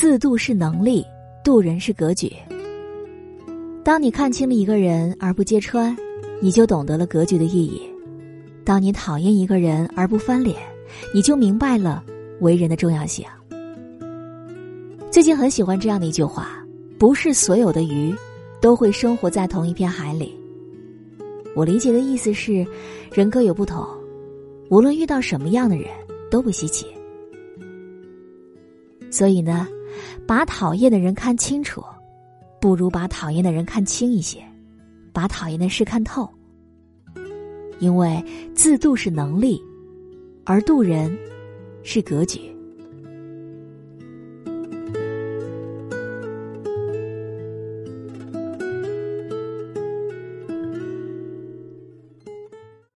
自度是能力，度人是格局。当你看清了一个人而不揭穿，你就懂得了格局的意义；当你讨厌一个人而不翻脸，你就明白了为人的重要性。最近很喜欢这样的一句话：不是所有的鱼都会生活在同一片海里。我理解的意思是，人各有不同，无论遇到什么样的人都不稀奇。所以呢，把讨厌的人看清楚，不如把讨厌的人看清一些，把讨厌的事看透。因为自度是能力，而度人是格局。